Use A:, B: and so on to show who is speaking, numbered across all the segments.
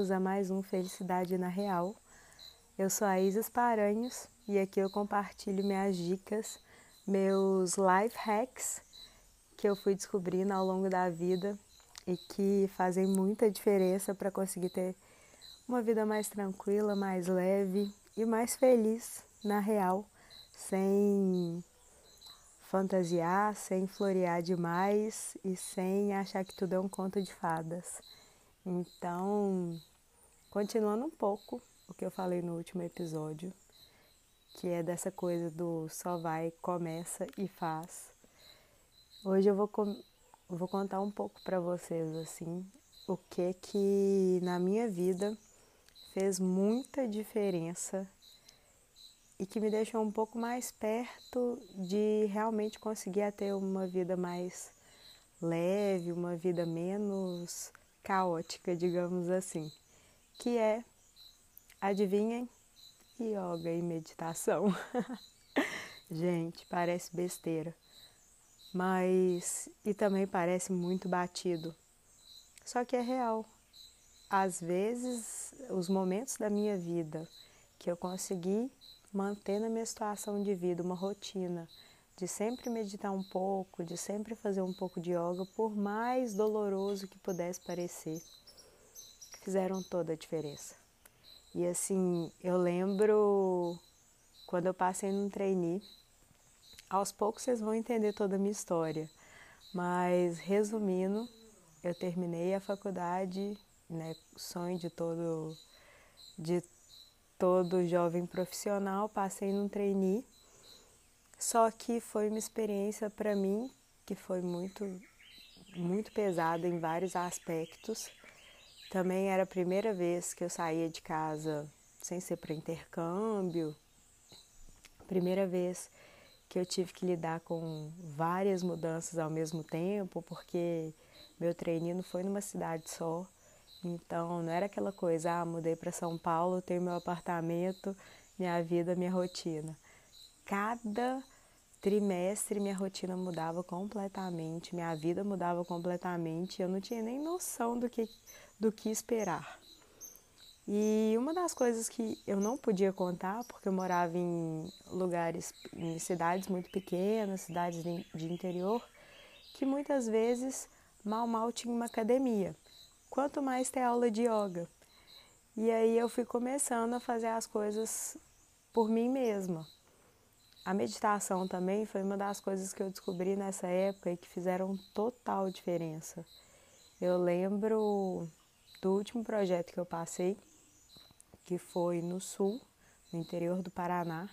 A: bem-vindos a mais um Felicidade na Real. Eu sou a Isis Paranhos e aqui eu compartilho minhas dicas, meus life hacks que eu fui descobrindo ao longo da vida e que fazem muita diferença para conseguir ter uma vida mais tranquila, mais leve e mais feliz na real, sem fantasiar, sem florear demais e sem achar que tudo é um conto de fadas. Então, continuando um pouco o que eu falei no último episódio, que é dessa coisa do só vai, começa e faz. Hoje eu vou, vou contar um pouco para vocês assim, o que que na minha vida fez muita diferença e que me deixou um pouco mais perto de realmente conseguir ter uma vida mais leve, uma vida menos caótica, digamos assim, que é, adivinhem, yoga e meditação. Gente, parece besteira, mas e também parece muito batido. Só que é real. Às vezes, os momentos da minha vida que eu consegui manter na minha situação de vida uma rotina de sempre meditar um pouco, de sempre fazer um pouco de yoga, por mais doloroso que pudesse parecer, fizeram toda a diferença. E assim, eu lembro quando eu passei num trainee, aos poucos vocês vão entender toda a minha história, mas resumindo, eu terminei a faculdade, né, sonho de todo de todo jovem profissional, passei num trainee. Só que foi uma experiência para mim que foi muito muito pesada em vários aspectos. Também era a primeira vez que eu saía de casa sem ser para intercâmbio. Primeira vez que eu tive que lidar com várias mudanças ao mesmo tempo, porque meu treino foi numa cidade só. Então, não era aquela coisa, ah, mudei para São Paulo, tenho meu apartamento, minha vida, minha rotina. Cada trimestre minha rotina mudava completamente, minha vida mudava completamente, eu não tinha nem noção do que, do que esperar. E uma das coisas que eu não podia contar, porque eu morava em lugares, em cidades muito pequenas, cidades de interior, que muitas vezes mal mal tinha uma academia quanto mais ter aula de yoga. E aí eu fui começando a fazer as coisas por mim mesma. A meditação também foi uma das coisas que eu descobri nessa época e que fizeram total diferença. Eu lembro do último projeto que eu passei, que foi no sul, no interior do Paraná,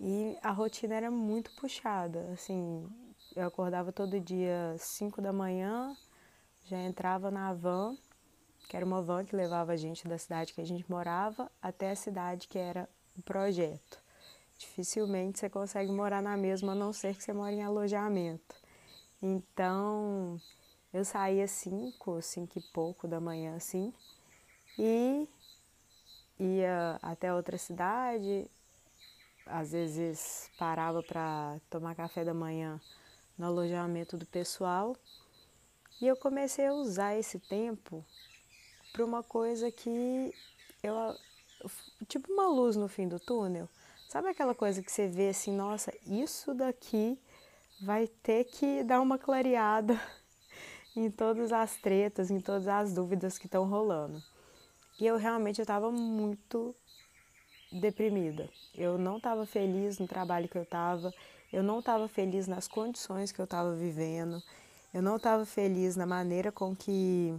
A: e a rotina era muito puxada. Assim, eu acordava todo dia 5 da manhã, já entrava na van, que era uma van que levava a gente da cidade que a gente morava até a cidade que era o projeto. Dificilmente você consegue morar na mesma, a não ser que você mora em alojamento. Então, eu saía cinco, cinco e pouco da manhã, assim, e ia até outra cidade, às vezes parava para tomar café da manhã no alojamento do pessoal e eu comecei a usar esse tempo para uma coisa que eu tipo uma luz no fim do túnel. Sabe aquela coisa que você vê assim, nossa, isso daqui vai ter que dar uma clareada em todas as tretas, em todas as dúvidas que estão rolando. E eu realmente estava muito deprimida. Eu não estava feliz no trabalho que eu estava, eu não estava feliz nas condições que eu estava vivendo. Eu não estava feliz na maneira com que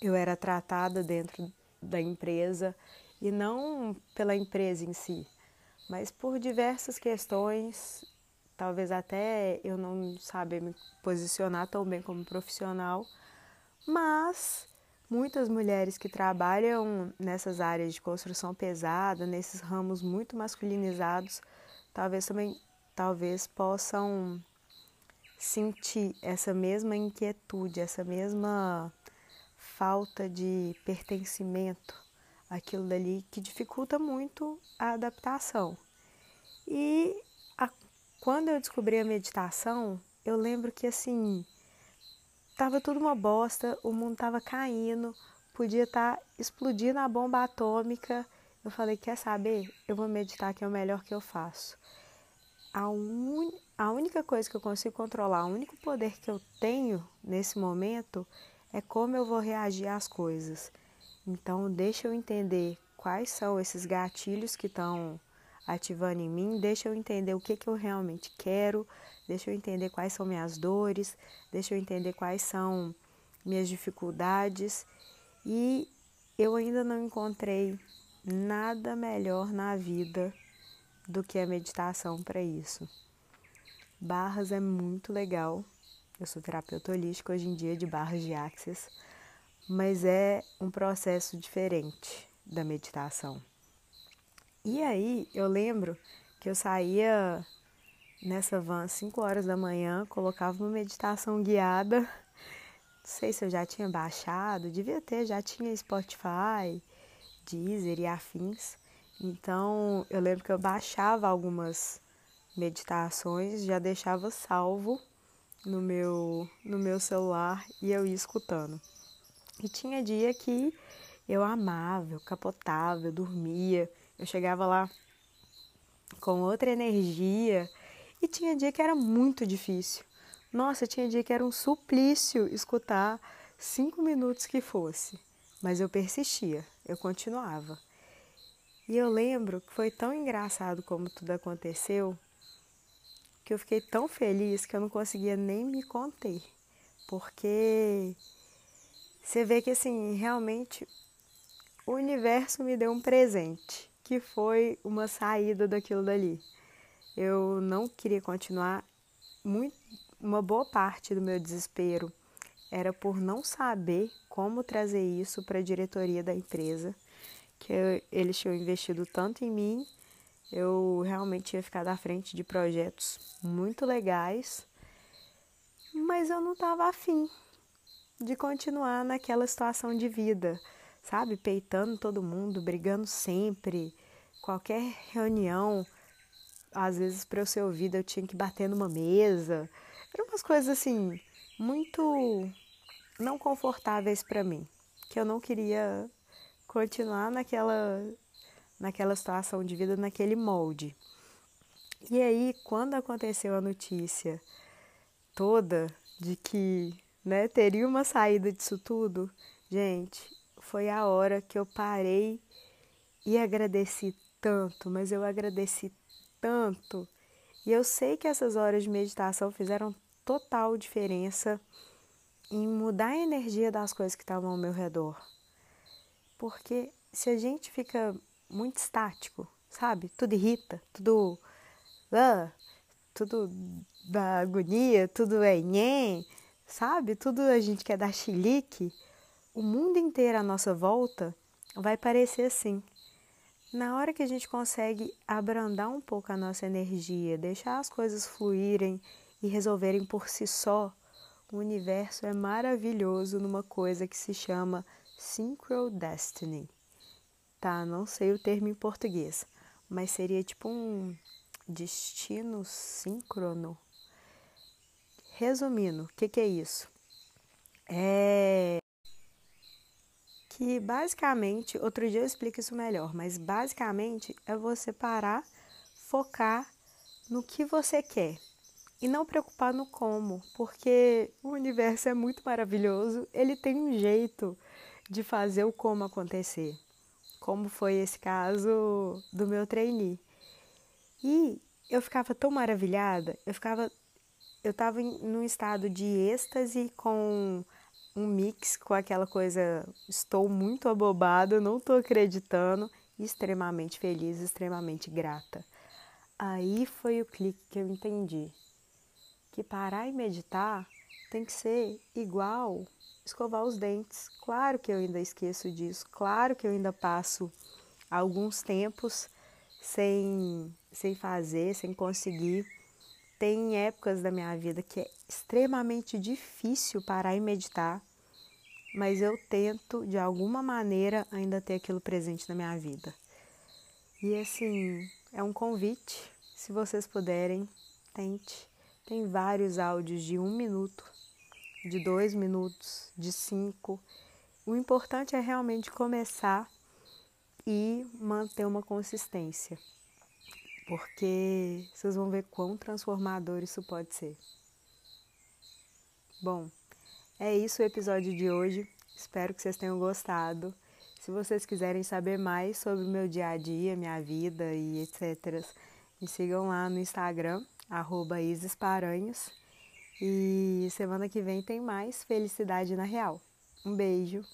A: eu era tratada dentro da empresa e não pela empresa em si, mas por diversas questões, talvez até eu não saber me posicionar tão bem como profissional, mas muitas mulheres que trabalham nessas áreas de construção pesada, nesses ramos muito masculinizados, talvez também talvez possam sentir essa mesma inquietude, essa mesma falta de pertencimento, aquilo dali que dificulta muito a adaptação. E quando eu descobri a meditação, eu lembro que assim, tava tudo uma bosta, o mundo tava caindo, podia estar tá explodindo a bomba atômica. Eu falei, quer saber? Eu vou meditar que é o melhor que eu faço. A, un... a única coisa que eu consigo controlar, o único poder que eu tenho nesse momento é como eu vou reagir às coisas. Então, deixa eu entender quais são esses gatilhos que estão ativando em mim, deixa eu entender o que, que eu realmente quero, deixa eu entender quais são minhas dores, deixa eu entender quais são minhas dificuldades e eu ainda não encontrei nada melhor na vida do que a meditação para isso. Barras é muito legal. Eu sou terapeuta holística hoje em dia de barras de axis, mas é um processo diferente da meditação. E aí eu lembro que eu saía nessa van às 5 horas da manhã, colocava uma meditação guiada não sei se eu já tinha baixado, devia ter, já tinha Spotify, Deezer e afins. Então eu lembro que eu baixava algumas meditações, já deixava salvo no meu, no meu celular e eu ia escutando. E tinha dia que eu amava, eu capotava, eu dormia, eu chegava lá com outra energia e tinha dia que era muito difícil. Nossa, tinha dia que era um suplício escutar cinco minutos que fosse, mas eu persistia, eu continuava. E eu lembro que foi tão engraçado como tudo aconteceu, que eu fiquei tão feliz que eu não conseguia nem me conter, porque você vê que assim, realmente o universo me deu um presente, que foi uma saída daquilo dali. Eu não queria continuar muito uma boa parte do meu desespero era por não saber como trazer isso para a diretoria da empresa, que eu, eles tinham investido tanto em mim, eu realmente ia ficar à frente de projetos muito legais, mas eu não estava afim de continuar naquela situação de vida, sabe? Peitando todo mundo, brigando sempre, qualquer reunião, às vezes para eu ser ouvida eu tinha que bater numa mesa, eram umas coisas assim, muito não confortáveis para mim, que eu não queria continuar naquela, naquela situação de vida, naquele molde. E aí, quando aconteceu a notícia toda de que né, teria uma saída disso tudo, gente, foi a hora que eu parei e agradeci tanto, mas eu agradeci tanto. E eu sei que essas horas de meditação fizeram total diferença em mudar a energia das coisas que estavam ao meu redor. Porque se a gente fica muito estático, sabe? Tudo irrita, tudo. Ah, tudo da agonia, tudo é nhen, sabe? Tudo a gente quer dar chilique. O mundo inteiro à nossa volta vai parecer assim. Na hora que a gente consegue abrandar um pouco a nossa energia, deixar as coisas fluírem e resolverem por si só, o universo é maravilhoso numa coisa que se chama Synchro Destiny. Tá, não sei o termo em português, mas seria tipo um destino síncrono. Resumindo, o que, que é isso? É que basicamente, outro dia eu explico isso melhor, mas basicamente é você parar, focar no que você quer e não preocupar no como, porque o universo é muito maravilhoso, ele tem um jeito de fazer o como acontecer, como foi esse caso do meu trainee. E eu ficava tão maravilhada, eu ficava eu estava num estado de êxtase com um mix com aquela coisa estou muito abobada, não estou acreditando, extremamente feliz, extremamente grata. Aí foi o clique que eu entendi que parar e meditar tem que ser igual escovar os dentes. Claro que eu ainda esqueço disso, claro que eu ainda passo alguns tempos sem, sem fazer, sem conseguir. Tem épocas da minha vida que é extremamente difícil parar e meditar, mas eu tento de alguma maneira ainda ter aquilo presente na minha vida. E assim, é um convite, se vocês puderem, tente tem vários áudios de um minuto, de dois minutos, de cinco. O importante é realmente começar e manter uma consistência, porque vocês vão ver quão transformador isso pode ser. Bom, é isso o episódio de hoje. Espero que vocês tenham gostado. Se vocês quiserem saber mais sobre o meu dia a dia, minha vida e etc., me sigam lá no Instagram, arroba Isesparanhos. E semana que vem tem mais Felicidade na Real. Um beijo!